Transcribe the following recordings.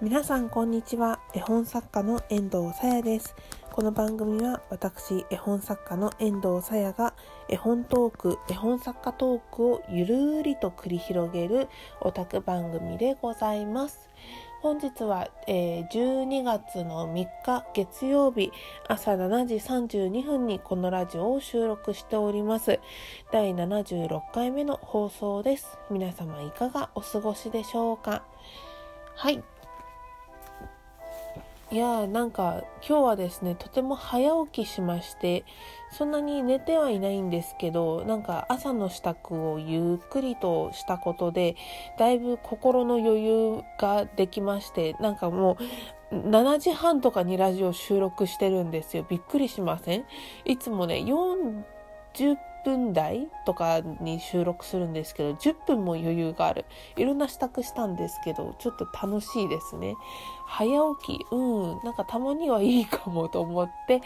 皆さんこんにちは。絵本作家の遠藤さやです。この番組は私絵本作家の遠藤さやが絵本トーク絵本作家トークをゆるーりと繰り広げるオタク番組でございます。本日は、えー、12月の3日月曜日朝7時32分にこのラジオを収録しております。第76回目の放送です。皆様いかがお過ごしでしょうか？はい。いやーなんか今日はですねとても早起きしましてそんなに寝てはいないんですけどなんか朝の支度をゆっくりとしたことでだいぶ心の余裕ができましてなんかもう7時半とかにラジオ収録してるんですよ。びっくりしません？いつもね40分台とかに収録するんですけど10分も余裕がある。いろんな支度したんですけどちょっと楽しいですね。早起きうんなんかたまにはいいかもと思って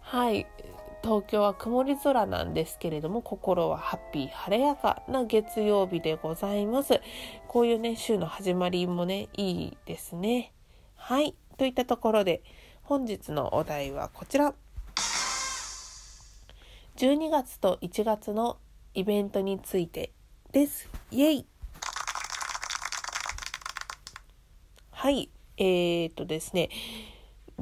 はい。東京は曇り空なんですけれども心はハッピー晴れやかな月曜日でございます。こういうね週の始まりもねいいですね。はい。といったところで本日のお題はこちら。12月と1月のイベントについてです。イエイはい、えー、っとですね、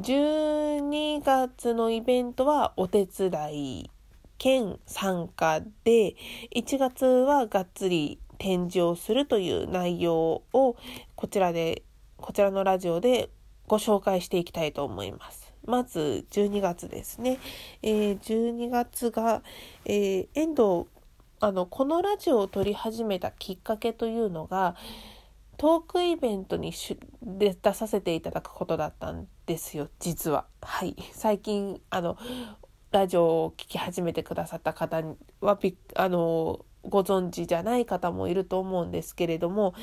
12月のイベントはお手伝い兼参加で、1月はがっつり展示をするという内容をこちらで、こちらのラジオでご紹介していきたいと思います。まず12月ですね。えー、12月が、えー、遠藤、あの、このラジオを撮り始めたきっかけというのが、トークイベントにで出させていただくことだったんですよ、実は。はい。最近、あの、ラジオを聴き始めてくださった方は、あの、ご存知じゃない方もいると思うんですけれども、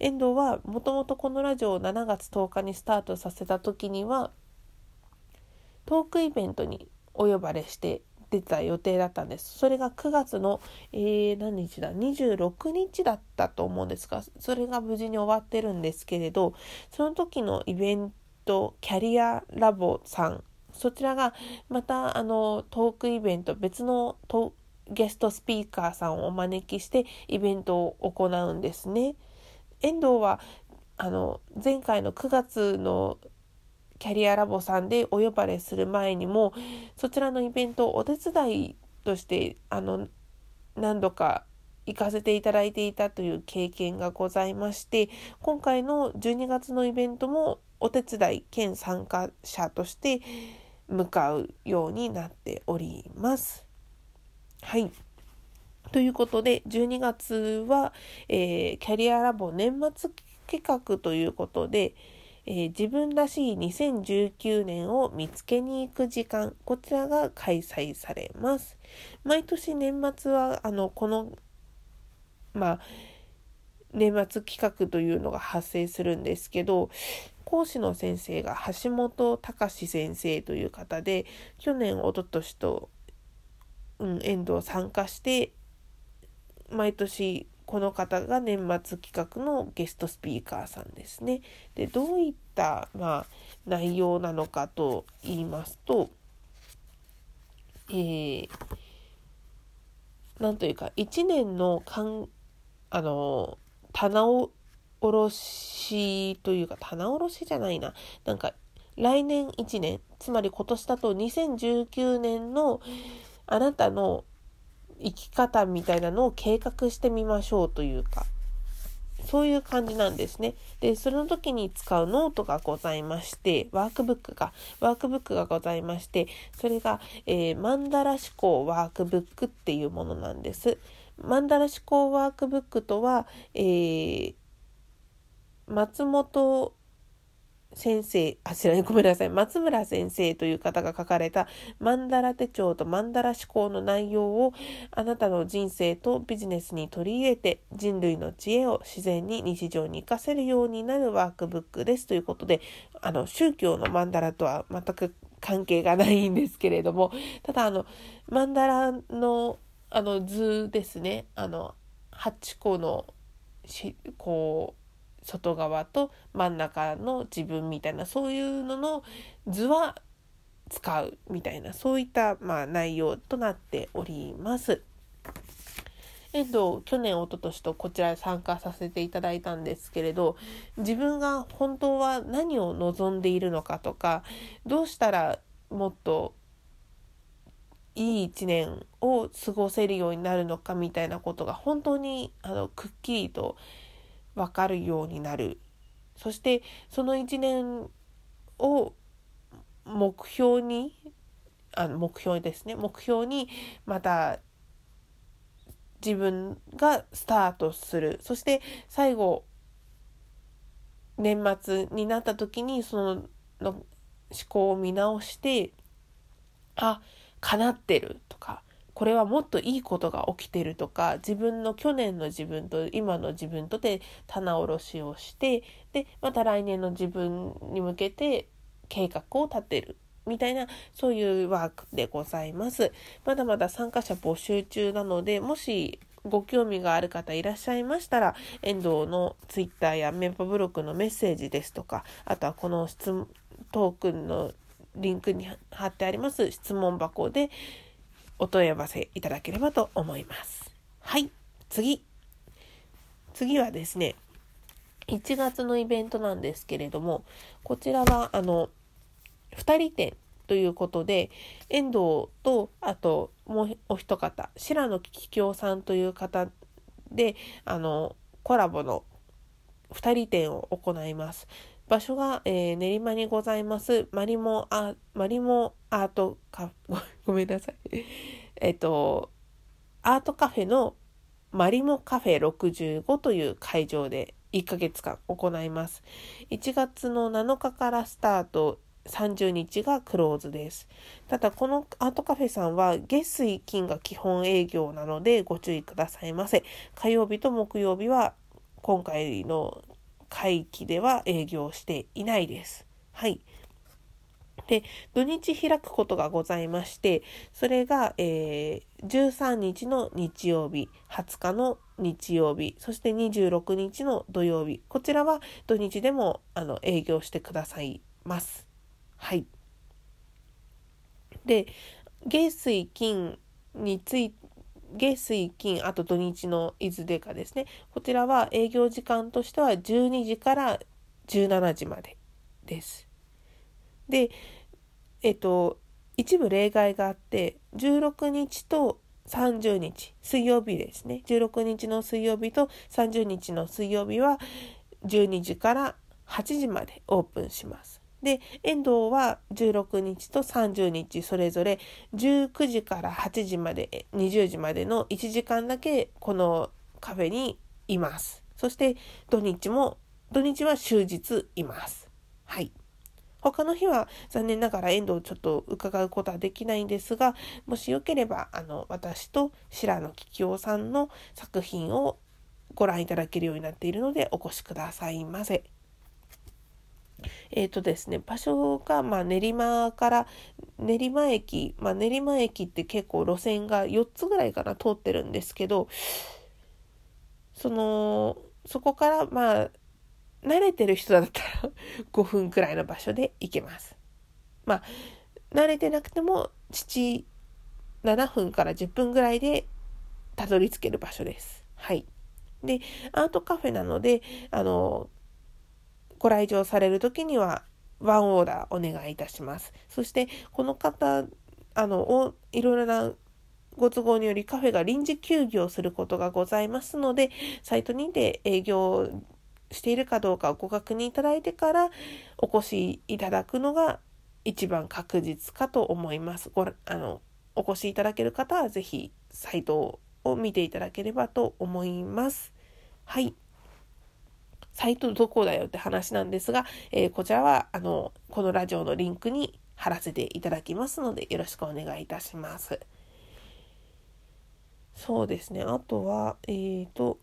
遠藤はもともとこのラジオを7月10日にスタートさせた時には、トークイベントにお呼ばれして出た予定だったんです。それが9月の、えー、何日だ ?26 日だったと思うんですが、それが無事に終わってるんですけれど、その時のイベント、キャリアラボさん、そちらがまたあのトークイベント、別のゲストスピーカーさんをお招きしてイベントを行うんですね。遠藤はあの前回の9月のキャリアラボさんでお呼ばれする前にもそちらのイベントをお手伝いとしてあの何度か行かせていただいていたという経験がございまして今回の12月のイベントもお手伝い兼参加者として向かうようになっております。はい。ということで12月は、えー、キャリアラボ年末企画ということで、えー、自分らしい2019年を見つけに行く時間、こちらが開催されます。毎年年末は、あの、この、まあ、年末企画というのが発生するんですけど、講師の先生が橋本隆先生という方で、去年、おととしと、うん、遠藤参加して、毎年この方が年末企画のゲストスピーカーさんですね。でどういった、まあ、内容なのかと言いますと、えー、なんというか1年のかんあの棚卸しというか棚卸しじゃないななんか来年1年つまり今年だと2019年のあなたの生き方みたいなのを計画してみましょうというか、そういう感じなんですね。で、その時に使うノートがございまして、ワークブックが、ワークブックがございまして、それが、えー、マンダラ思考ワークブックっていうものなんです。マンダラ思考ワークブックとは、えー、松本先生、あちらにごめんなさい、松村先生という方が書かれたマンダラ手帳とマンダラ思考の内容をあなたの人生とビジネスに取り入れて人類の知恵を自然に日常に活かせるようになるワークブックですということで、あの、宗教のマンダラとは全く関係がないんですけれども、ただあの、マンダラのあの図ですね、あの、8個のし、こう、外側と真ん中の自分みたいなそういうのの図は使うみたいなそういった、まあ、内容となっております。えっと、去年、一昨年とこちらに参加させていただいたんですけれど、自分が本当は何を望んでいるのかとか、どうしたらもっといい一年を過ごせるようになるのかみたいなことが本当にあのくっきりと分かるようになる。そしてその一年を目標にあの目標ですね目標にまた自分がスタートするそして最後年末になった時にそのの思考を見直してあ叶ってるとかこれはもっといいことが起きてるとか自分の去年の自分と今の自分とで棚卸しをしてでまた来年の自分に向けて計画を立てるみたいなそういうワークでございます。まだまだ参加者募集中なのでもしご興味がある方いらっしゃいましたら遠藤のツイッターやメンバブログのメッセージですとかあとはこの質問トークンのリンクに貼ってあります質問箱でお問い合わせいただければと思います。はい、次。次はですね、1月のイベントなんですけれども、こちらは、あの、2人展ということで、遠藤と、あと、もうお一方、白野桔梗さんという方で、あの、コラボの2人展を行います。場所が、えー、練馬にございます、マリモア、マリモアートカフェ、ごめんなさい。えっと、アートカフェのマリモカフェ65という会場で1ヶ月間行います。1月の7日からスタート、30日がクローズです。ただ、このアートカフェさんは月水金が基本営業なのでご注意くださいませ。火曜日と木曜日は今回の会期では営業していないです。はい。で、土日開くことがございまして、それが、えー、13日の日曜日、20日の日曜日、そして26日の土曜日、こちらは土日でもあの営業してくださいます。はい。で、月水金につい、月水金あと土日の伊豆でかですねこちらは営業時間としては12時から17時までです。でえっと一部例外があって16日と30日水曜日ですね16日の水曜日と30日の水曜日は12時から8時までオープンします。で、遠藤は16日と30日それぞれ19時から8時まで、20時までの1時間だけこのカフェにいます。そして土日も、土日は終日います。はい。他の日は残念ながら遠藤ちょっと伺うことはできないんですが、もしよければ、あの、私と白野桔梗さんの作品をご覧いただけるようになっているのでお越しくださいませ。え、ー、とですね、場所が、まあ、練馬から練馬駅、まあ、練馬駅って結構路線が4つぐらいかな通ってるんですけど、その、そこから、まあ、慣れてる人だったら 5分くらいの場所で行けます。まあ、慣れてなくても、7、7分から10分ぐらいでたどり着ける場所です。はい。で、アートカフェなので、あの、ご来場される時にはワンオーダーお願いいたします。そしてこの方あのいろいろなご都合によりカフェが臨時休業することがございますのでサイトにて営業しているかどうかをご確認いただいてからお越しいただくのが一番確実かと思います。ごあのお越しいただける方は是非サイトを見ていただければと思います。はい。サイトどこだよって話なんですが、えー、こちらは、あの、このラジオのリンクに貼らせていただきますので、よろしくお願いいたします。そうですね。あとは、えっ、ー、と、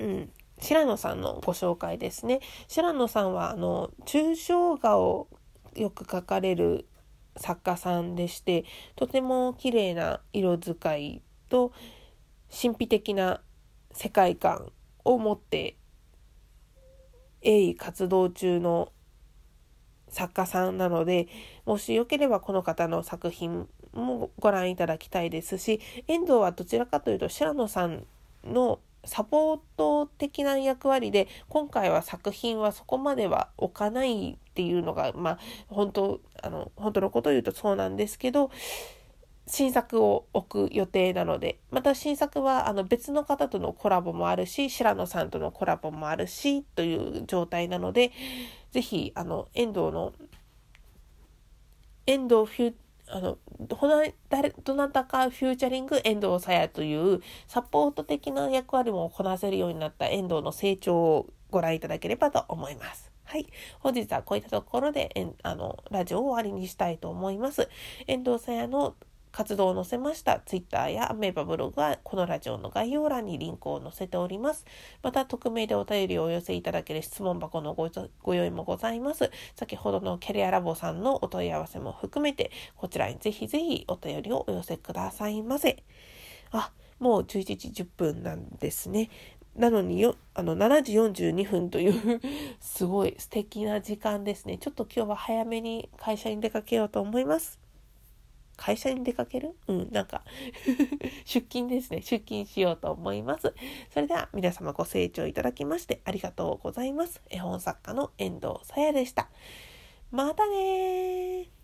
うん。白野さんのご紹介ですね。白野さんは、あの、抽象画をよく描かれる作家さんでして、とても綺麗な色使いと、神秘的な世界観を持って鋭意活動中の作家さんなのでもしよければこの方の作品もご覧いただきたいですし遠藤はどちらかというと白野さんのサポート的な役割で今回は作品はそこまでは置かないっていうのがまあ本当あの本当のことを言うとそうなんですけど新作を置く予定なのでまた新作はあの別の方とのコラボもあるし白野さんとのコラボもあるしという状態なので是非あの遠藤の遠藤フュあの誰どなたかフューチャリング遠藤さやというサポート的な役割もこなせるようになった遠藤の成長をご覧いただければと思います。はい。本日はこういったところで、えあの、ラジオを終わりにしたいと思います。遠藤さやの活動を載せました Twitter やアメーバブログはこのラジオの概要欄にリンクを載せております。また、匿名でお便りをお寄せいただける質問箱のごご用意もございます。先ほどのキャリアラボさんのお問い合わせも含めて、こちらにぜひぜひお便りをお寄せくださいませ。あ、もう11時10分なんですね。なのによ、あの、7時42分という すごい素敵な時間ですね。ちょっと今日は早めに会社に出かけようと思います。会社に出かける？うん、なんか 出勤ですね。出勤しようと思います。それでは皆様ご清聴いただきましてありがとうございます。絵本作家の遠藤さやでした。またね